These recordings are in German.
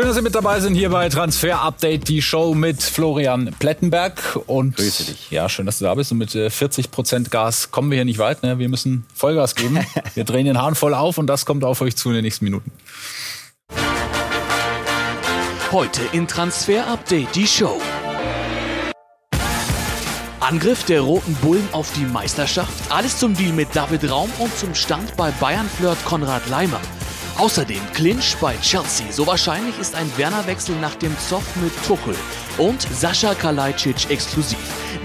Schön, dass Sie mit dabei sind hier bei Transfer Update, die Show mit Florian Plettenberg. Und Grüße dich. Ja, schön, dass du da bist. Und mit 40 äh, Prozent Gas kommen wir hier nicht weit. Ne? Wir müssen Vollgas geben. wir drehen den Hahn voll auf und das kommt auf euch zu in den nächsten Minuten. Heute in Transfer Update, die Show. Angriff der Roten Bullen auf die Meisterschaft. Alles zum Deal mit David Raum und zum Stand bei Bayern-Flirt Konrad Leimer. Außerdem Clinch bei Chelsea. So wahrscheinlich ist ein Werner-Wechsel nach dem Zoff mit Tuchel. Und Sascha Kalajdzic exklusiv.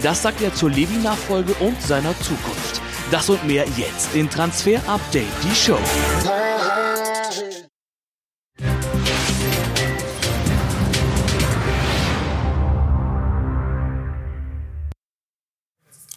Das sagt er zur Levi-Nachfolge und seiner Zukunft. Das und mehr jetzt in Transfer Update, die Show.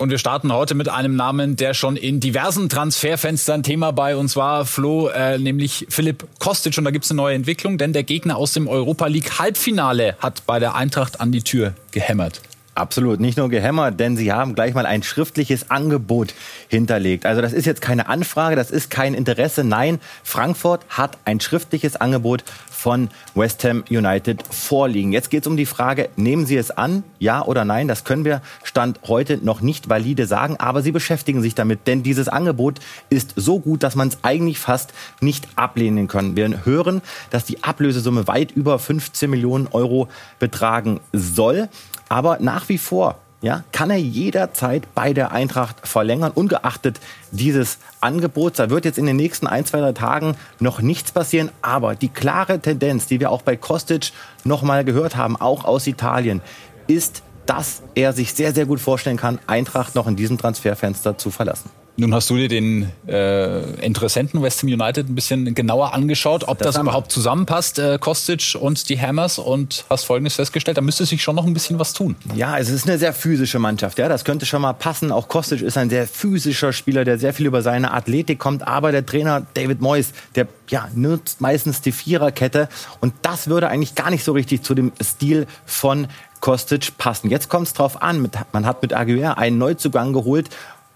Und wir starten heute mit einem Namen, der schon in diversen Transferfenstern Thema bei uns war, Flo, äh, nämlich Philipp Kostic. Und da gibt es eine neue Entwicklung, denn der Gegner aus dem Europa League Halbfinale hat bei der Eintracht an die Tür gehämmert. Absolut, nicht nur gehämmert, denn sie haben gleich mal ein schriftliches Angebot hinterlegt. Also das ist jetzt keine Anfrage, das ist kein Interesse. Nein, Frankfurt hat ein schriftliches Angebot von West Ham United vorliegen. Jetzt geht es um die Frage, nehmen Sie es an, ja oder nein? Das können wir Stand heute noch nicht valide sagen, aber Sie beschäftigen sich damit, denn dieses Angebot ist so gut, dass man es eigentlich fast nicht ablehnen kann. Wir hören, dass die Ablösesumme weit über 15 Millionen Euro betragen soll. Aber nach wie vor ja, kann er jederzeit bei der Eintracht verlängern, ungeachtet dieses Angebots. Da wird jetzt in den nächsten ein, zwei, drei Tagen noch nichts passieren. Aber die klare Tendenz, die wir auch bei Kostic noch mal gehört haben, auch aus Italien, ist, dass er sich sehr, sehr gut vorstellen kann, Eintracht noch in diesem Transferfenster zu verlassen. Nun hast du dir den äh, Interessenten West Ham United ein bisschen genauer angeschaut, ob das, das überhaupt zusammenpasst, äh, Kostic und die Hammers, und hast Folgendes festgestellt, da müsste sich schon noch ein bisschen was tun. Ja, es ist eine sehr physische Mannschaft, ja, das könnte schon mal passen. Auch Kostic ist ein sehr physischer Spieler, der sehr viel über seine Athletik kommt, aber der Trainer David Moyes, der ja, nutzt meistens die Viererkette und das würde eigentlich gar nicht so richtig zu dem Stil von Kostic passen. Jetzt kommt es drauf an, man hat mit Aguirre einen Neuzugang geholt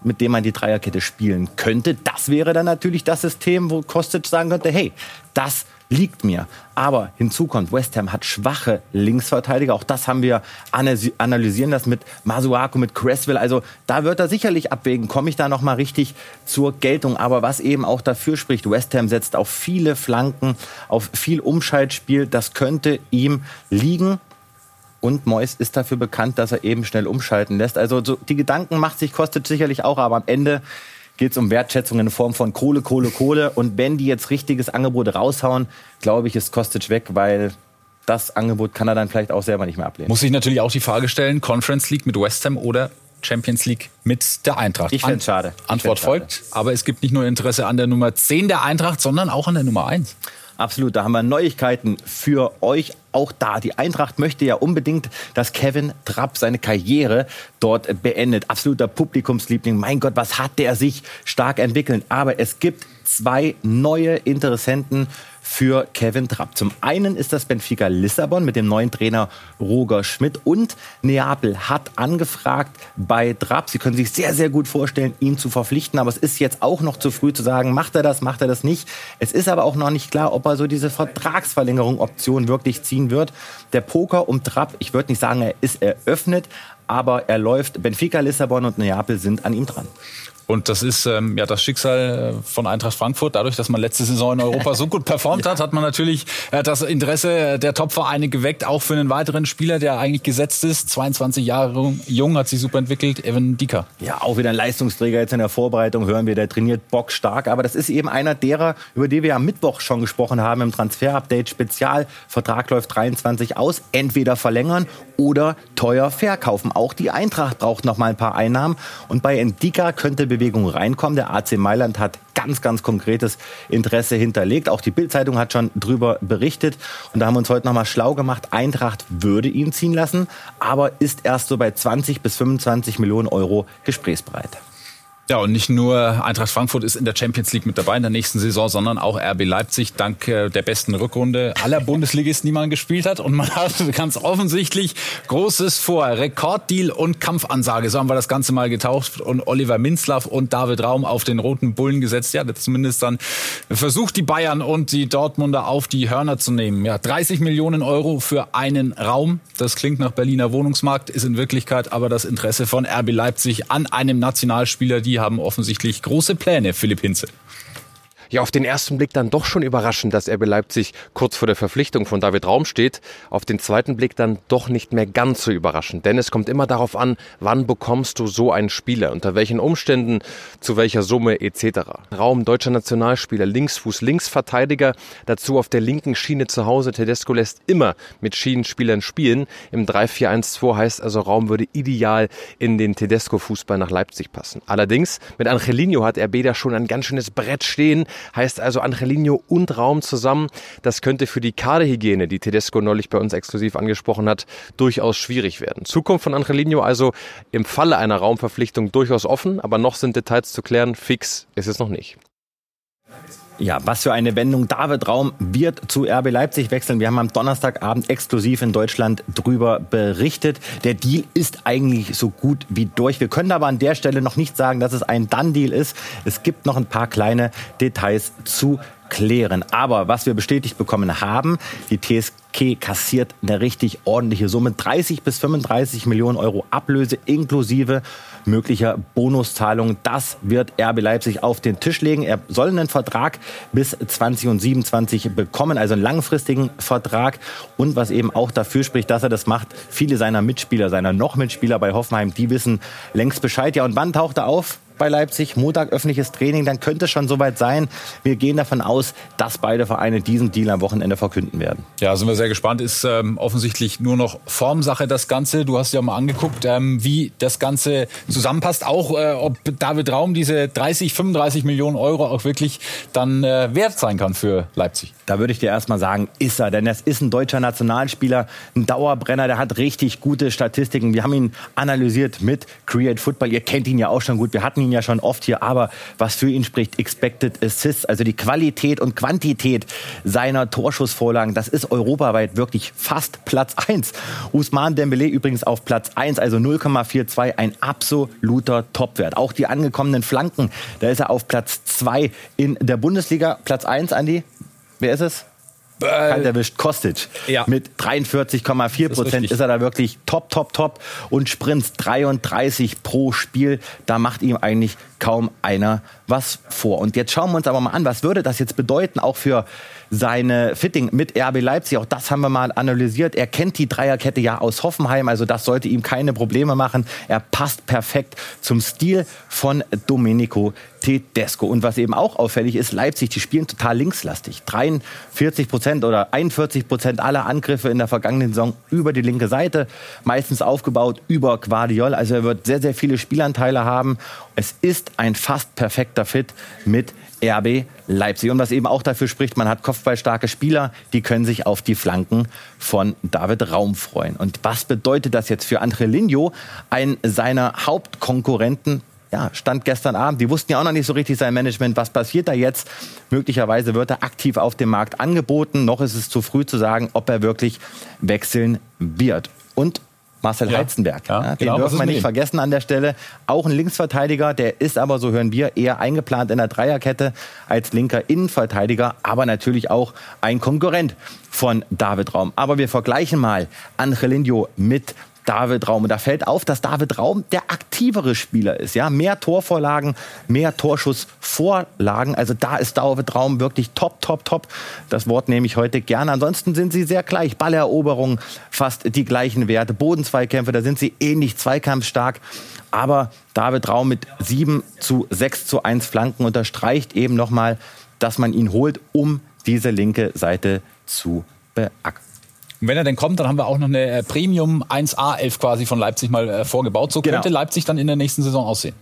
mit dem man die Dreierkette spielen könnte. Das wäre dann natürlich das System, wo Kostic sagen könnte, hey, das liegt mir. Aber hinzu kommt, West Ham hat schwache Linksverteidiger. Auch das haben wir analysieren lassen mit Masuaku, mit Cresswell. Also da wird er sicherlich abwägen, komme ich da noch mal richtig zur Geltung. Aber was eben auch dafür spricht, West Ham setzt auf viele Flanken, auf viel Umschaltspiel. Das könnte ihm liegen. Und Mois ist dafür bekannt, dass er eben schnell umschalten lässt. Also so, die Gedanken macht sich Kostic sicherlich auch, aber am Ende geht es um Wertschätzung in Form von Kohle, Kohle, Kohle. Und wenn die jetzt richtiges Angebot raushauen, glaube ich, ist Kostic weg, weil das Angebot kann er dann vielleicht auch selber nicht mehr ablehnen. Muss sich natürlich auch die Frage stellen, Conference League mit West Ham oder Champions League mit der Eintracht. Ich finde es schade. Antwort folgt, aber es gibt nicht nur Interesse an der Nummer 10 der Eintracht, sondern auch an der Nummer 1. Absolut, da haben wir Neuigkeiten für euch auch da. Die Eintracht möchte ja unbedingt, dass Kevin Trapp seine Karriere dort beendet. Absoluter Publikumsliebling. Mein Gott, was hat der sich stark entwickelt. Aber es gibt zwei neue Interessenten für Kevin Trapp. Zum einen ist das Benfica Lissabon mit dem neuen Trainer Roger Schmidt und Neapel hat angefragt bei Trapp. Sie können sich sehr, sehr gut vorstellen, ihn zu verpflichten, aber es ist jetzt auch noch zu früh zu sagen, macht er das, macht er das nicht. Es ist aber auch noch nicht klar, ob er so diese Vertragsverlängerung Option wirklich ziehen wird. Der Poker um Trapp, ich würde nicht sagen, er ist eröffnet, aber er läuft. Benfica Lissabon und Neapel sind an ihm dran. Und das ist ähm, ja das Schicksal äh, von Eintracht Frankfurt. Dadurch, dass man letzte Saison in Europa so gut performt hat, hat man natürlich äh, das Interesse der Topvereine geweckt, auch für einen weiteren Spieler, der eigentlich gesetzt ist. 22 Jahre jung, hat sich super entwickelt, Evan Dicker. Ja, auch wieder ein Leistungsträger jetzt in der Vorbereitung, hören wir, der trainiert bockstark. Aber das ist eben einer derer, über die wir am Mittwoch schon gesprochen haben im Transfer-Update Spezial. Vertrag läuft 23 aus. Entweder verlängern oder teuer verkaufen. Auch die Eintracht braucht noch mal ein paar Einnahmen. Und bei Endika könnte Bewegung reinkommen. Der AC Mailand hat ganz, ganz konkretes Interesse hinterlegt. Auch die Bildzeitung hat schon drüber berichtet. Und da haben wir uns heute noch mal schlau gemacht. Eintracht würde ihn ziehen lassen, aber ist erst so bei 20 bis 25 Millionen Euro gesprächsbereit. Ja, und nicht nur Eintracht Frankfurt ist in der Champions League mit dabei in der nächsten Saison, sondern auch RB Leipzig dank äh, der besten Rückrunde aller Bundesligisten, die man gespielt hat. Und man hat ganz offensichtlich Großes vor. Rekorddeal und Kampfansage. So haben wir das Ganze mal getaucht. Und Oliver Minzlaff und David Raum auf den roten Bullen gesetzt. Ja, zumindest dann versucht die Bayern und die Dortmunder auf die Hörner zu nehmen. Ja, 30 Millionen Euro für einen Raum. Das klingt nach Berliner Wohnungsmarkt, ist in Wirklichkeit aber das Interesse von RB Leipzig an einem Nationalspieler, die die haben offensichtlich große Pläne, Philipp Hinze. Ja, auf den ersten Blick dann doch schon überraschend, dass RB Leipzig kurz vor der Verpflichtung von David Raum steht. Auf den zweiten Blick dann doch nicht mehr ganz so überraschend. Denn es kommt immer darauf an, wann bekommst du so einen Spieler, unter welchen Umständen, zu welcher Summe etc. Raum, deutscher Nationalspieler, Linksfuß, Linksverteidiger, dazu auf der linken Schiene zu Hause. Tedesco lässt immer mit Schienenspielern spielen. Im 3-4-1-2 heißt also, Raum würde ideal in den Tedesco-Fußball nach Leipzig passen. Allerdings, mit Angelino hat RB da schon ein ganz schönes Brett stehen. Heißt also Angelino und Raum zusammen. Das könnte für die Kaderhygiene, die Tedesco neulich bei uns exklusiv angesprochen hat, durchaus schwierig werden. Zukunft von Angelino also im Falle einer Raumverpflichtung durchaus offen, aber noch sind Details zu klären. Fix ist es noch nicht. Ja, was für eine Wendung. David Raum wird zu RB Leipzig wechseln. Wir haben am Donnerstagabend exklusiv in Deutschland drüber berichtet. Der Deal ist eigentlich so gut wie durch. Wir können aber an der Stelle noch nicht sagen, dass es ein Done-Deal ist. Es gibt noch ein paar kleine Details zu klären. Aber was wir bestätigt bekommen haben, die TSK kassiert eine richtig ordentliche Summe. 30 bis 35 Millionen Euro Ablöse inklusive möglicher Bonuszahlungen. Das wird RB Leipzig auf den Tisch legen. Er soll einen Vertrag bis 2027 bekommen, also einen langfristigen Vertrag. Und was eben auch dafür spricht, dass er das macht, viele seiner Mitspieler, seiner noch Mitspieler bei Hoffenheim, die wissen längst Bescheid. Ja, und wann taucht er auf? Bei Leipzig, Montag öffentliches Training, dann könnte es schon soweit sein. Wir gehen davon aus, dass beide Vereine diesen Deal am Wochenende verkünden werden. Ja, sind wir sehr gespannt. Ist ähm, offensichtlich nur noch Formsache das Ganze. Du hast ja mal angeguckt, ähm, wie das Ganze zusammenpasst. Auch äh, ob David Raum diese 30, 35 Millionen Euro auch wirklich dann äh, wert sein kann für Leipzig. Da würde ich dir erstmal sagen, ist er. Denn das ist ein deutscher Nationalspieler, ein Dauerbrenner, der hat richtig gute Statistiken. Wir haben ihn analysiert mit Create Football. Ihr kennt ihn ja auch schon gut. Wir hatten ihn ja schon oft hier, aber was für ihn spricht, Expected Assists, also die Qualität und Quantität seiner Torschussvorlagen, das ist europaweit wirklich fast Platz 1. Usman Dembele übrigens auf Platz 1, also 0,42, ein absoluter Topwert. Auch die angekommenen Flanken, da ist er auf Platz 2 in der Bundesliga. Platz 1, Andi, wer ist es? Kalt erwischt, Kostic. Ja. Mit 43,4 Prozent ist, ist, er da wirklich top, top, top. Und Sprints 33 pro Spiel. Da macht ihm eigentlich kaum einer was vor. Und jetzt schauen wir uns aber mal an, was würde das jetzt bedeuten, auch für seine Fitting mit RB Leipzig. Auch das haben wir mal analysiert. Er kennt die Dreierkette ja aus Hoffenheim, also das sollte ihm keine Probleme machen. Er passt perfekt zum Stil von Domenico Tedesco. Und was eben auch auffällig ist, Leipzig, die spielen total linkslastig. 43 Prozent oder 41 Prozent aller Angriffe in der vergangenen Saison über die linke Seite, meistens aufgebaut über Guardiol. Also er wird sehr, sehr viele Spielanteile haben. Es ist ein fast perfekter Fit mit RB Leipzig. Und was eben auch dafür spricht, man hat kopfballstarke Spieler, die können sich auf die Flanken von David Raum freuen. Und was bedeutet das jetzt für Andre Linjo, einen seiner Hauptkonkurrenten? Ja, stand gestern Abend. Die wussten ja auch noch nicht so richtig sein Management. Was passiert da jetzt? Möglicherweise wird er aktiv auf dem Markt angeboten. Noch ist es zu früh zu sagen, ob er wirklich wechseln wird. Und Marcel ja. Heizenberg. Ja, den genau, dürfen wir nicht vergessen an der Stelle. Auch ein Linksverteidiger, der ist aber, so hören wir, eher eingeplant in der Dreierkette als linker Innenverteidiger, aber natürlich auch ein Konkurrent von David Raum. Aber wir vergleichen mal Angelino mit David Raum. Und da fällt auf, dass David Raum der aktivere Spieler ist. Ja, mehr Torvorlagen, mehr Torschussvorlagen. Also da ist David Raum wirklich top, top, top. Das Wort nehme ich heute gerne. Ansonsten sind sie sehr gleich. Balleroberung fast die gleichen Werte. Bodenzweikämpfe, da sind sie ähnlich zweikampfstark. Aber David Raum mit 7 zu 6 zu 1 Flanken unterstreicht eben nochmal, dass man ihn holt, um diese linke Seite zu beackern. Und wenn er denn kommt, dann haben wir auch noch eine äh, Premium 1A 11 quasi von Leipzig mal äh, vorgebaut. So könnte genau. Leipzig dann in der nächsten Saison aussehen.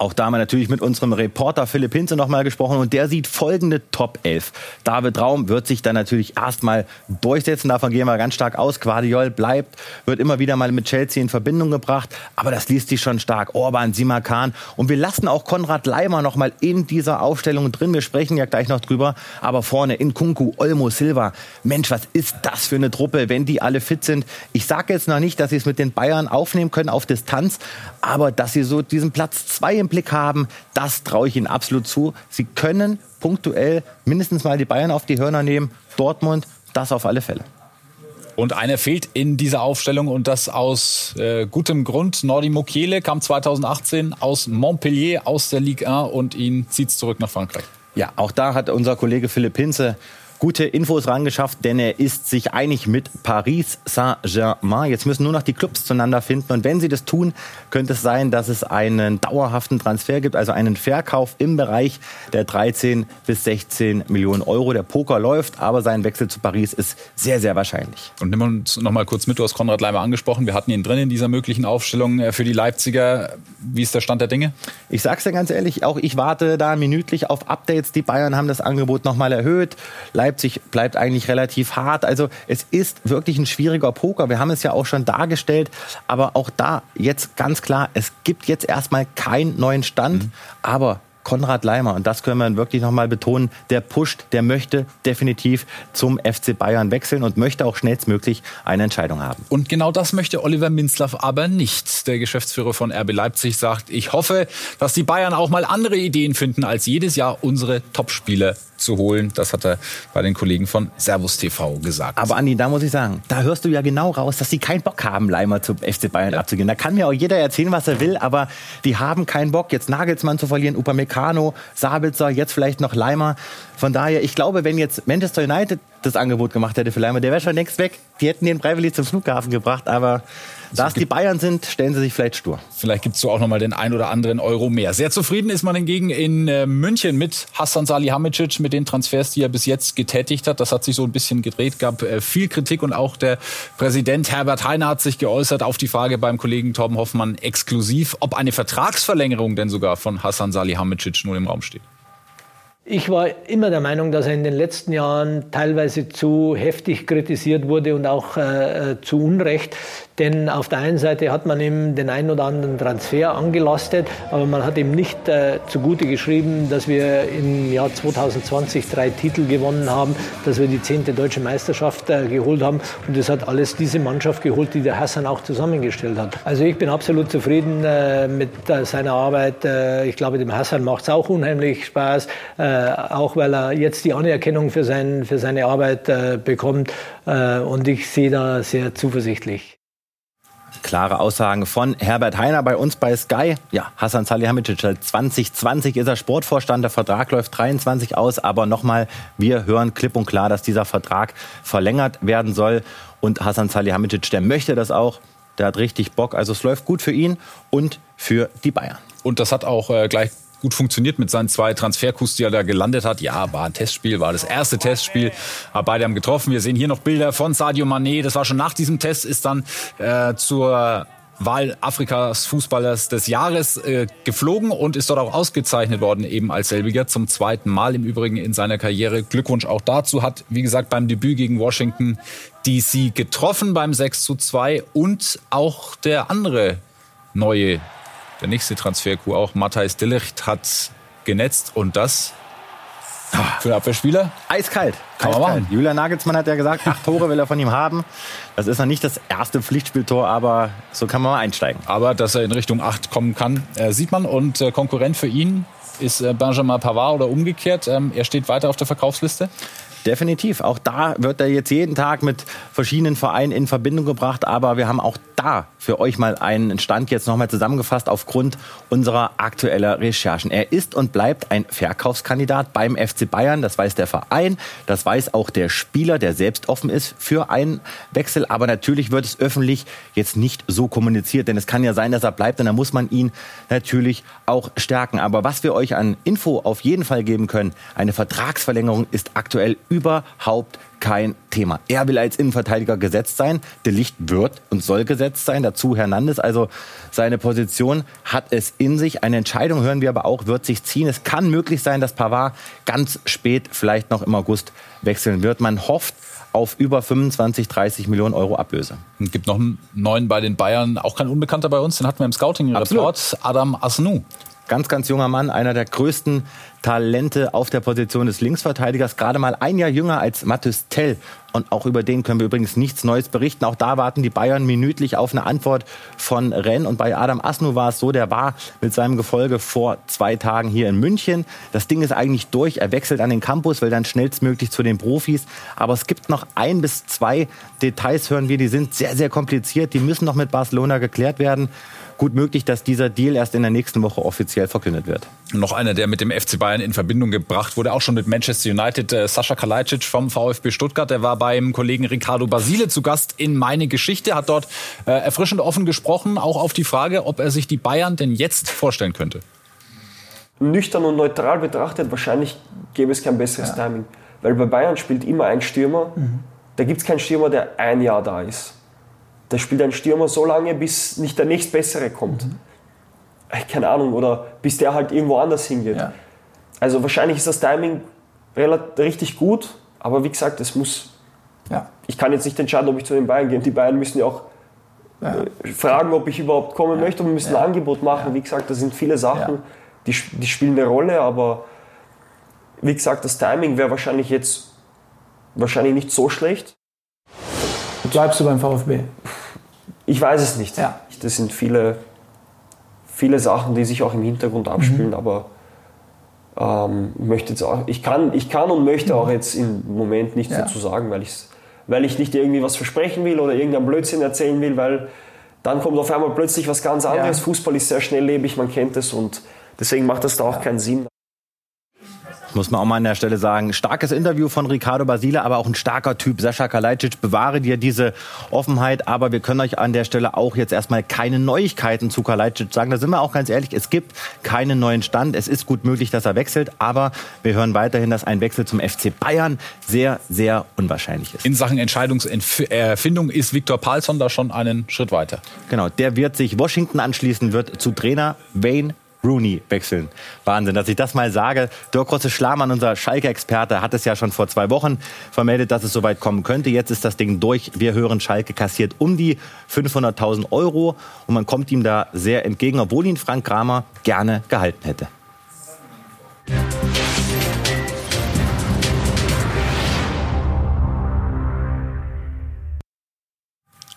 Auch da haben wir natürlich mit unserem Reporter Philipp Hinze nochmal gesprochen und der sieht folgende Top 11. David Raum wird sich dann natürlich erstmal durchsetzen, davon gehen wir ganz stark aus. Guardiol bleibt, wird immer wieder mal mit Chelsea in Verbindung gebracht, aber das liest sich schon stark. Orban, Simakan und wir lassen auch Konrad Leimer nochmal in dieser Aufstellung drin. Wir sprechen ja gleich noch drüber, aber vorne in Kunku, Olmo, Silva. Mensch, was ist das für eine Truppe, wenn die alle fit sind? Ich sage jetzt noch nicht, dass sie es mit den Bayern aufnehmen können auf Distanz, aber dass sie so diesen Platz zwei im Blick haben, das traue ich ihnen absolut zu. Sie können punktuell mindestens mal die Bayern auf die Hörner nehmen. Dortmund, das auf alle Fälle. Und einer fehlt in dieser Aufstellung und das aus äh, gutem Grund. Nordi Mukiele kam 2018 aus Montpellier, aus der Ligue 1 und ihn zieht zurück nach Frankreich. Ja, auch da hat unser Kollege Philipp Hinze gute Infos rangeschafft, denn er ist sich einig mit Paris Saint-Germain. Jetzt müssen nur noch die Clubs zueinander finden. Und wenn sie das tun, könnte es sein, dass es einen dauerhaften Transfer gibt, also einen Verkauf im Bereich der 13 bis 16 Millionen Euro. Der Poker läuft, aber sein Wechsel zu Paris ist sehr, sehr wahrscheinlich. Und nimm uns noch mal kurz mit, du hast Konrad Leimer angesprochen. Wir hatten ihn drin in dieser möglichen Aufstellung äh, für die Leipziger. Wie ist der Stand der Dinge? Ich sag's dir ganz ehrlich, auch ich warte da minütlich auf Updates. Die Bayern haben das Angebot noch mal erhöht. Leipzig Leipzig bleibt eigentlich relativ hart. Also es ist wirklich ein schwieriger Poker. Wir haben es ja auch schon dargestellt. Aber auch da jetzt ganz klar, es gibt jetzt erstmal keinen neuen Stand. Mhm. Aber Konrad Leimer, und das können wir wirklich nochmal betonen, der pusht, der möchte definitiv zum FC Bayern wechseln und möchte auch schnellstmöglich eine Entscheidung haben. Und genau das möchte Oliver Minzlaff aber nicht. Der Geschäftsführer von RB Leipzig sagt, ich hoffe, dass die Bayern auch mal andere Ideen finden, als jedes Jahr unsere Topspieler zu holen. Das hat er bei den Kollegen von Servus TV gesagt. Aber Andi, da muss ich sagen, da hörst du ja genau raus, dass sie keinen Bock haben, Leimer zum FC Bayern ja. abzugehen. Da kann mir auch jeder erzählen, was er will, aber die haben keinen Bock, jetzt Nagelsmann zu verlieren, Upamecano, Sabitzer, jetzt vielleicht noch Leimer. Von daher, ich glaube, wenn jetzt Manchester United das Angebot gemacht hätte für Leimer, der wäre schon längst weg. Die hätten den freiwillig zum Flughafen gebracht, aber da es die Bayern sind, stellen sie sich vielleicht stur. Vielleicht gibt es so auch nochmal den ein oder anderen Euro mehr. Sehr zufrieden ist man hingegen in äh, München mit Hassan Salihamidzic, mit den Transfers, die er bis jetzt getätigt hat. Das hat sich so ein bisschen gedreht, gab äh, viel Kritik und auch der Präsident Herbert Heiner hat sich geäußert auf die Frage beim Kollegen Torben Hoffmann exklusiv, ob eine Vertragsverlängerung denn sogar von Hassan Salihamidzic nun im Raum steht. Ich war immer der Meinung, dass er in den letzten Jahren teilweise zu heftig kritisiert wurde und auch äh, äh zu Unrecht. Denn auf der einen Seite hat man ihm den einen oder anderen Transfer angelastet, aber man hat ihm nicht äh, zugute geschrieben, dass wir im Jahr 2020 drei Titel gewonnen haben, dass wir die zehnte deutsche Meisterschaft äh, geholt haben. Und das hat alles diese Mannschaft geholt, die der Hassan auch zusammengestellt hat. Also ich bin absolut zufrieden äh, mit äh, seiner Arbeit. Äh, ich glaube, dem Hassan macht es auch unheimlich Spaß, äh, auch weil er jetzt die Anerkennung für, sein, für seine Arbeit bekommt. und ich sehe da sehr zuversichtlich. Klare Aussagen von Herbert Heiner bei uns bei Sky. Ja, Hassan Salihamidzic, 2020 ist er Sportvorstand, der Vertrag läuft 23 aus, aber nochmal, wir hören klipp und klar, dass dieser Vertrag verlängert werden soll. Und Hassan Salihamidzic, der möchte das auch, der hat richtig Bock, also es läuft gut für ihn und für die Bayern. Und das hat auch äh, gleich gut funktioniert mit seinen zwei Transferkus, die er da gelandet hat. Ja, war ein Testspiel, war das erste Testspiel. Aber beide haben getroffen. Wir sehen hier noch Bilder von Sadio Mané. Das war schon nach diesem Test, ist dann äh, zur Wahl Afrikas Fußballers des Jahres äh, geflogen und ist dort auch ausgezeichnet worden, eben als selbiger zum zweiten Mal im Übrigen in seiner Karriere. Glückwunsch auch dazu. Hat, wie gesagt, beim Debüt gegen Washington DC getroffen beim 6 zu 2 und auch der andere neue der nächste Transfer-Coup auch. Matthijs Dilicht hat genetzt und das für den Abwehrspieler? Eiskalt. Kann Eiskalt. man machen. Julian Nagelsmann hat ja gesagt, acht Tore will er von ihm haben. Das ist noch nicht das erste Pflichtspieltor, aber so kann man mal einsteigen. Aber dass er in Richtung acht kommen kann, äh, sieht man. Und äh, Konkurrent für ihn ist äh, Benjamin Pavard oder umgekehrt. Ähm, er steht weiter auf der Verkaufsliste. Definitiv. Auch da wird er jetzt jeden Tag mit verschiedenen Vereinen in Verbindung gebracht. Aber wir haben auch da für euch mal einen Stand jetzt nochmal zusammengefasst aufgrund unserer aktuellen Recherchen. Er ist und bleibt ein Verkaufskandidat beim FC Bayern. Das weiß der Verein. Das weiß auch der Spieler, der selbst offen ist für einen Wechsel. Aber natürlich wird es öffentlich jetzt nicht so kommuniziert. Denn es kann ja sein, dass er bleibt. Und dann muss man ihn natürlich auch stärken. Aber was wir euch an Info auf jeden Fall geben können, eine Vertragsverlängerung ist aktuell überhaupt kein Thema. Er will als Innenverteidiger gesetzt sein. Der Licht wird und soll gesetzt sein. Dazu Hernandez. Also seine Position hat es in sich. Eine Entscheidung hören wir aber auch, wird sich ziehen. Es kann möglich sein, dass Pavard ganz spät, vielleicht noch im August, wechseln wird. Man hofft auf über 25, 30 Millionen Euro Ablöse. Es gibt noch einen neuen bei den Bayern, auch kein Unbekannter bei uns, den hatten wir im Scouting-Report, Adam Asnou. Ganz, ganz junger Mann, einer der größten Talente auf der Position des Linksverteidigers, gerade mal ein Jahr jünger als Mathis Tell. Und auch über den können wir übrigens nichts Neues berichten. Auch da warten die Bayern minütlich auf eine Antwort von Rennes. Und bei Adam Asnu war es so, der war mit seinem Gefolge vor zwei Tagen hier in München. Das Ding ist eigentlich durch. Er wechselt an den Campus, will dann schnellstmöglich zu den Profis. Aber es gibt noch ein bis zwei Details, hören wir, die sind sehr, sehr kompliziert. Die müssen noch mit Barcelona geklärt werden gut möglich, dass dieser Deal erst in der nächsten Woche offiziell verkündet wird. Noch einer, der mit dem FC Bayern in Verbindung gebracht wurde, auch schon mit Manchester United, äh, Sascha Kalajdzic vom VfB Stuttgart. Der war beim Kollegen Ricardo Basile zu Gast in Meine Geschichte, hat dort äh, erfrischend offen gesprochen, auch auf die Frage, ob er sich die Bayern denn jetzt vorstellen könnte. Nüchtern und neutral betrachtet, wahrscheinlich gäbe es kein besseres ja. Timing. Weil bei Bayern spielt immer ein Stürmer. Mhm. Da gibt es keinen Stürmer, der ein Jahr da ist da spielt ein Stürmer so lange, bis nicht der nächstbessere kommt. Mhm. Keine Ahnung, oder bis der halt irgendwo anders hingeht. Ja. Also wahrscheinlich ist das Timing richtig gut, aber wie gesagt, es muss. Ja. Ich kann jetzt nicht entscheiden, ob ich zu den Bayern gehe. Die Bayern müssen ja auch ja. Äh, fragen, ob ich überhaupt kommen möchte und müssen ein Angebot machen. Wie gesagt, da sind viele Sachen, die, die spielen eine Rolle, aber wie gesagt, das Timing wäre wahrscheinlich jetzt wahrscheinlich nicht so schlecht. Bleibst du beim VfB? Ich weiß es nicht. Ja. Das sind viele, viele Sachen, die sich auch im Hintergrund abspielen, mhm. aber ähm, möchte jetzt auch, ich, kann, ich kann und möchte auch jetzt im Moment nichts ja. dazu sagen, weil, weil ich nicht irgendwie was versprechen will oder irgendeinen Blödsinn erzählen will, weil dann kommt auf einmal plötzlich was ganz anderes. Ja. Fußball ist sehr schnelllebig, man kennt es und deswegen macht das da auch keinen Sinn muss man auch mal an der Stelle sagen. Starkes Interview von Ricardo Basile, aber auch ein starker Typ. Sascha Kalajdzic, bewahre dir diese Offenheit. Aber wir können euch an der Stelle auch jetzt erstmal keine Neuigkeiten zu Kalajdzic sagen. Da sind wir auch ganz ehrlich. Es gibt keinen neuen Stand. Es ist gut möglich, dass er wechselt. Aber wir hören weiterhin, dass ein Wechsel zum FC Bayern sehr, sehr unwahrscheinlich ist. In Sachen Entscheidungserfindung ist Viktor Palsson da schon einen Schritt weiter. Genau. Der wird sich Washington anschließen, wird zu Trainer Wayne Rooney wechseln. Wahnsinn, dass ich das mal sage. Dirk Rotze-Schlamann, unser Schalke-Experte, hat es ja schon vor zwei Wochen vermeldet, dass es soweit kommen könnte. Jetzt ist das Ding durch. Wir hören, Schalke kassiert um die 500.000 Euro und man kommt ihm da sehr entgegen, obwohl ihn Frank Kramer gerne gehalten hätte.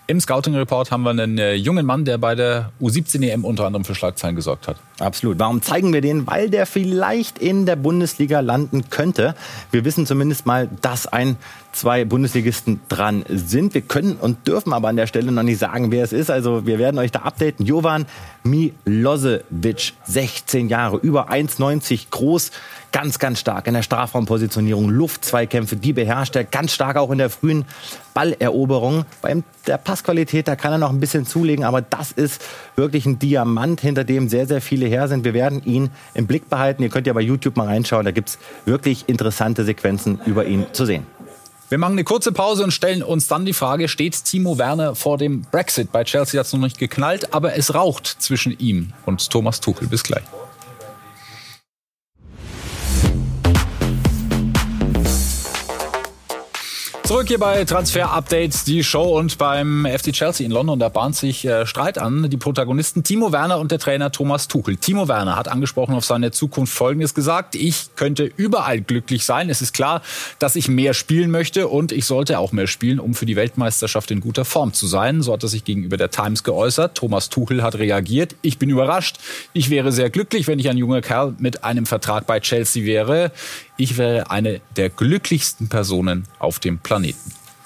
Im Scouting Report haben wir einen äh, jungen Mann, der bei der U17 EM unter anderem für Schlagzeilen gesorgt hat. Absolut. Warum zeigen wir den? Weil der vielleicht in der Bundesliga landen könnte. Wir wissen zumindest mal, dass ein, zwei Bundesligisten dran sind. Wir können und dürfen aber an der Stelle noch nicht sagen, wer es ist. Also wir werden euch da updaten. Jovan Milosevic, 16 Jahre, über 1,90 groß, ganz, ganz stark in der Strafraumpositionierung, Luftzweikämpfe, die beherrscht er, ganz stark auch in der frühen Balleroberung. Bei der Passqualität, da kann er noch ein bisschen zulegen, aber das ist wirklich ein Diamant, hinter dem sehr, sehr viele her sind. Wir werden ihn im Blick behalten. Ihr könnt ja bei YouTube mal reinschauen, da gibt es wirklich interessante Sequenzen über ihn zu sehen. Wir machen eine kurze Pause und stellen uns dann die Frage, steht Timo Werner vor dem Brexit? Bei Chelsea hat es noch nicht geknallt, aber es raucht zwischen ihm und Thomas Tuchel. Bis gleich. Zurück hier bei Transfer Updates, die Show und beim FC Chelsea in London, da bahnt sich äh, Streit an. Die Protagonisten Timo Werner und der Trainer Thomas Tuchel. Timo Werner hat angesprochen auf seine Zukunft Folgendes gesagt. Ich könnte überall glücklich sein. Es ist klar, dass ich mehr spielen möchte und ich sollte auch mehr spielen, um für die Weltmeisterschaft in guter Form zu sein. So hat er sich gegenüber der Times geäußert. Thomas Tuchel hat reagiert. Ich bin überrascht. Ich wäre sehr glücklich, wenn ich ein junger Kerl mit einem Vertrag bei Chelsea wäre. Ich wäre eine der glücklichsten Personen auf dem Planeten.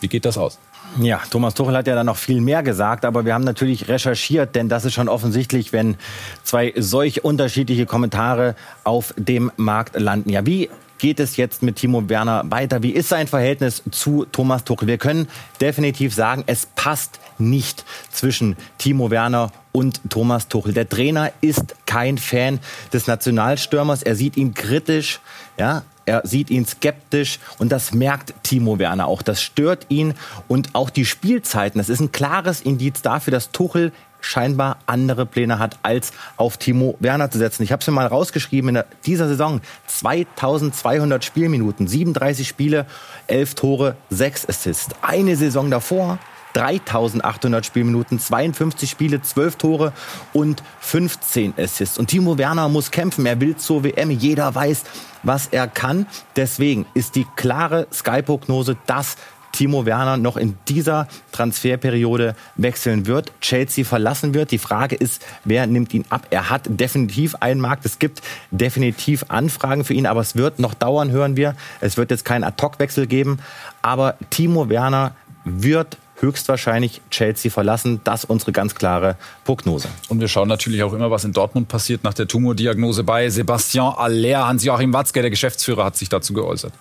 Wie geht das aus? Ja, Thomas Tuchel hat ja dann noch viel mehr gesagt, aber wir haben natürlich recherchiert, denn das ist schon offensichtlich, wenn zwei solch unterschiedliche Kommentare auf dem Markt landen. Ja, wie geht es jetzt mit Timo Werner weiter? Wie ist sein Verhältnis zu Thomas Tuchel? Wir können definitiv sagen, es passt nicht zwischen Timo Werner und Thomas Tuchel. Der Trainer ist kein Fan des Nationalstürmers. Er sieht ihn kritisch Ja, er sieht ihn skeptisch und das merkt Timo Werner auch. Das stört ihn und auch die Spielzeiten. Das ist ein klares Indiz dafür, dass Tuchel scheinbar andere Pläne hat, als auf Timo Werner zu setzen. Ich habe es mir mal rausgeschrieben, in dieser Saison 2200 Spielminuten, 37 Spiele, 11 Tore, 6 Assists. Eine Saison davor 3800 Spielminuten, 52 Spiele, 12 Tore und 15 Assists. Und Timo Werner muss kämpfen. Er will zur WM. Jeder weiß, was er kann. Deswegen ist die klare Sky-Prognose, dass Timo Werner noch in dieser Transferperiode wechseln wird, Chelsea verlassen wird. Die Frage ist, wer nimmt ihn ab? Er hat definitiv einen Markt. Es gibt definitiv Anfragen für ihn, aber es wird noch dauern, hören wir. Es wird jetzt keinen Ad-Hoc-Wechsel geben. Aber Timo Werner wird höchstwahrscheinlich Chelsea verlassen. Das ist unsere ganz klare Prognose. Und wir schauen natürlich auch immer, was in Dortmund passiert nach der Tumordiagnose bei Sebastian Aller. Hans-Joachim Watzke, der Geschäftsführer, hat sich dazu geäußert.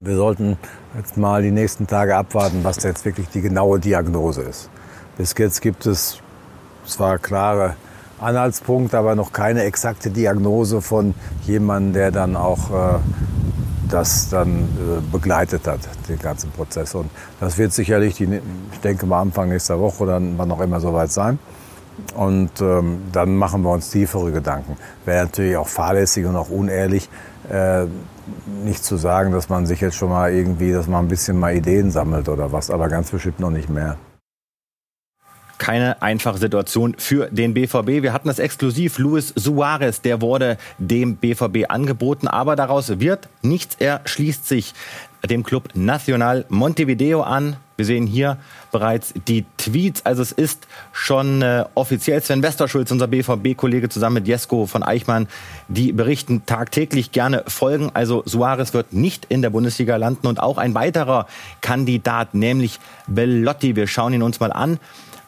Wir sollten jetzt mal die nächsten Tage abwarten, was jetzt wirklich die genaue Diagnose ist. Bis jetzt gibt es zwar klare Anhaltspunkte, aber noch keine exakte Diagnose von jemandem, der dann auch äh, das dann äh, begleitet hat, den ganzen Prozess. Und das wird sicherlich, die, ich denke mal Anfang nächster Woche oder wann auch immer soweit sein. Und ähm, dann machen wir uns tiefere Gedanken. Wäre natürlich auch fahrlässig und auch unehrlich, äh, nicht zu sagen, dass man sich jetzt schon mal irgendwie, dass man ein bisschen mal Ideen sammelt oder was, aber ganz bestimmt noch nicht mehr keine einfache Situation für den BVB. Wir hatten das exklusiv. Luis Suarez, der wurde dem BVB angeboten, aber daraus wird nichts. Er schließt sich dem Club Nacional Montevideo an. Wir sehen hier bereits die Tweets. Also es ist schon äh, offiziell Sven Westerschulz, unser BVB-Kollege, zusammen mit Jesko von Eichmann, die berichten tagtäglich gerne folgen. Also Suarez wird nicht in der Bundesliga landen und auch ein weiterer Kandidat, nämlich Bellotti. Wir schauen ihn uns mal an.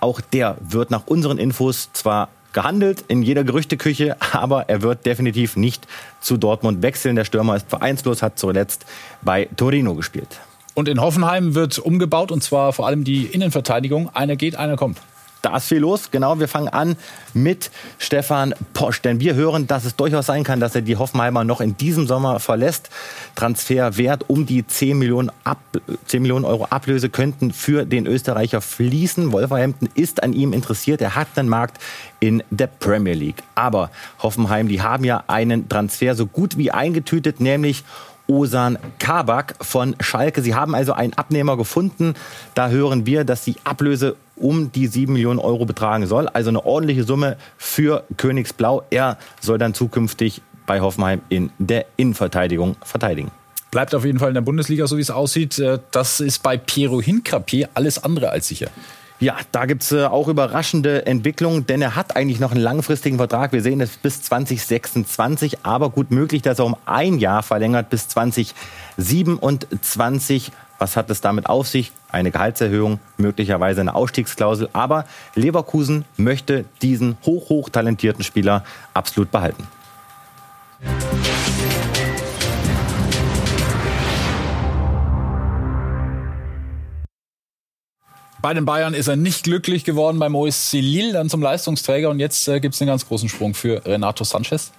Auch der wird nach unseren Infos zwar gehandelt in jeder Gerüchteküche, aber er wird definitiv nicht zu Dortmund wechseln. Der Stürmer ist vereinslos, hat zuletzt bei Torino gespielt. Und in Hoffenheim wird umgebaut und zwar vor allem die Innenverteidigung. Einer geht, einer kommt. Da ist viel los. Genau, wir fangen an mit Stefan Posch. Denn wir hören, dass es durchaus sein kann, dass er die Hoffenheimer noch in diesem Sommer verlässt. Transferwert um die 10 Millionen, Ab 10 Millionen Euro Ablöse könnten für den Österreicher fließen. Wolverhampton ist an ihm interessiert. Er hat einen Markt in der Premier League. Aber Hoffenheim, die haben ja einen Transfer so gut wie eingetütet, nämlich Osan Kabak von Schalke. Sie haben also einen Abnehmer gefunden. Da hören wir, dass die Ablöse um die 7 Millionen Euro betragen soll. Also eine ordentliche Summe für Königsblau. Er soll dann zukünftig bei Hoffenheim in der Innenverteidigung verteidigen. Bleibt auf jeden Fall in der Bundesliga, so wie es aussieht. Äh, das ist bei Piero Hinkapier alles andere als sicher. Ja, da gibt's äh, auch überraschende Entwicklungen, denn er hat eigentlich noch einen langfristigen Vertrag. Wir sehen es bis 2026, aber gut möglich, dass er um ein Jahr verlängert bis 2027. Was hat es damit auf sich? Eine Gehaltserhöhung, möglicherweise eine Ausstiegsklausel. Aber Leverkusen möchte diesen hoch, hoch talentierten Spieler absolut behalten. Bei den Bayern ist er nicht glücklich geworden beim OSC Lille, dann zum Leistungsträger. Und jetzt äh, gibt es einen ganz großen Sprung für Renato Sanchez.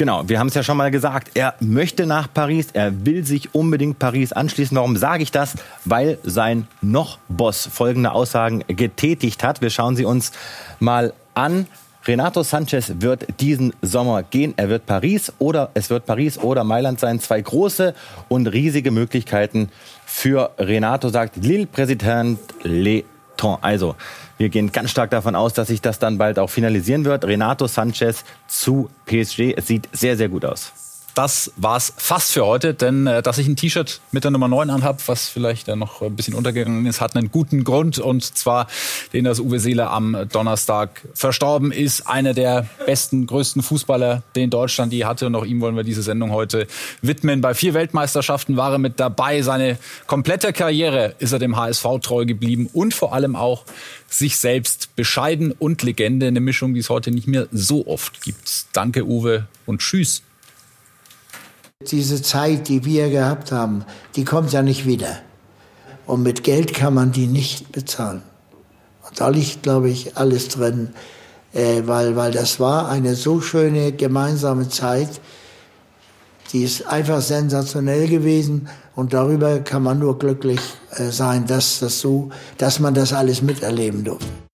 Genau, wir haben es ja schon mal gesagt, er möchte nach Paris, er will sich unbedingt Paris anschließen. Warum sage ich das? Weil sein Noch-Boss folgende Aussagen getätigt hat. Wir schauen sie uns mal an. Renato Sanchez wird diesen Sommer gehen. Er wird Paris oder es wird Paris oder Mailand sein. Zwei große und riesige Möglichkeiten für Renato, sagt Lille-Präsident Leton. Also, wir gehen ganz stark davon aus, dass sich das dann bald auch finalisieren wird. Renato Sanchez zu PSG. Es sieht sehr, sehr gut aus das war's fast für heute, denn äh, dass ich ein T-Shirt mit der Nummer 9 anhab, was vielleicht äh, noch ein bisschen untergegangen ist, hat einen guten Grund und zwar den, dass Uwe Seele am Donnerstag verstorben ist. Einer der besten, größten Fußballer, den Deutschland je hatte und auch ihm wollen wir diese Sendung heute widmen. Bei vier Weltmeisterschaften war er mit dabei. Seine komplette Karriere ist er dem HSV treu geblieben und vor allem auch sich selbst bescheiden und Legende, eine Mischung, die es heute nicht mehr so oft gibt. Danke Uwe und tschüss. Diese Zeit, die wir gehabt haben, die kommt ja nicht wieder. Und mit Geld kann man die nicht bezahlen. Und da liegt, glaube ich, alles drin, äh, weil, weil das war eine so schöne gemeinsame Zeit. die ist einfach sensationell gewesen und darüber kann man nur glücklich äh, sein, dass, das so, dass man das alles miterleben durfte.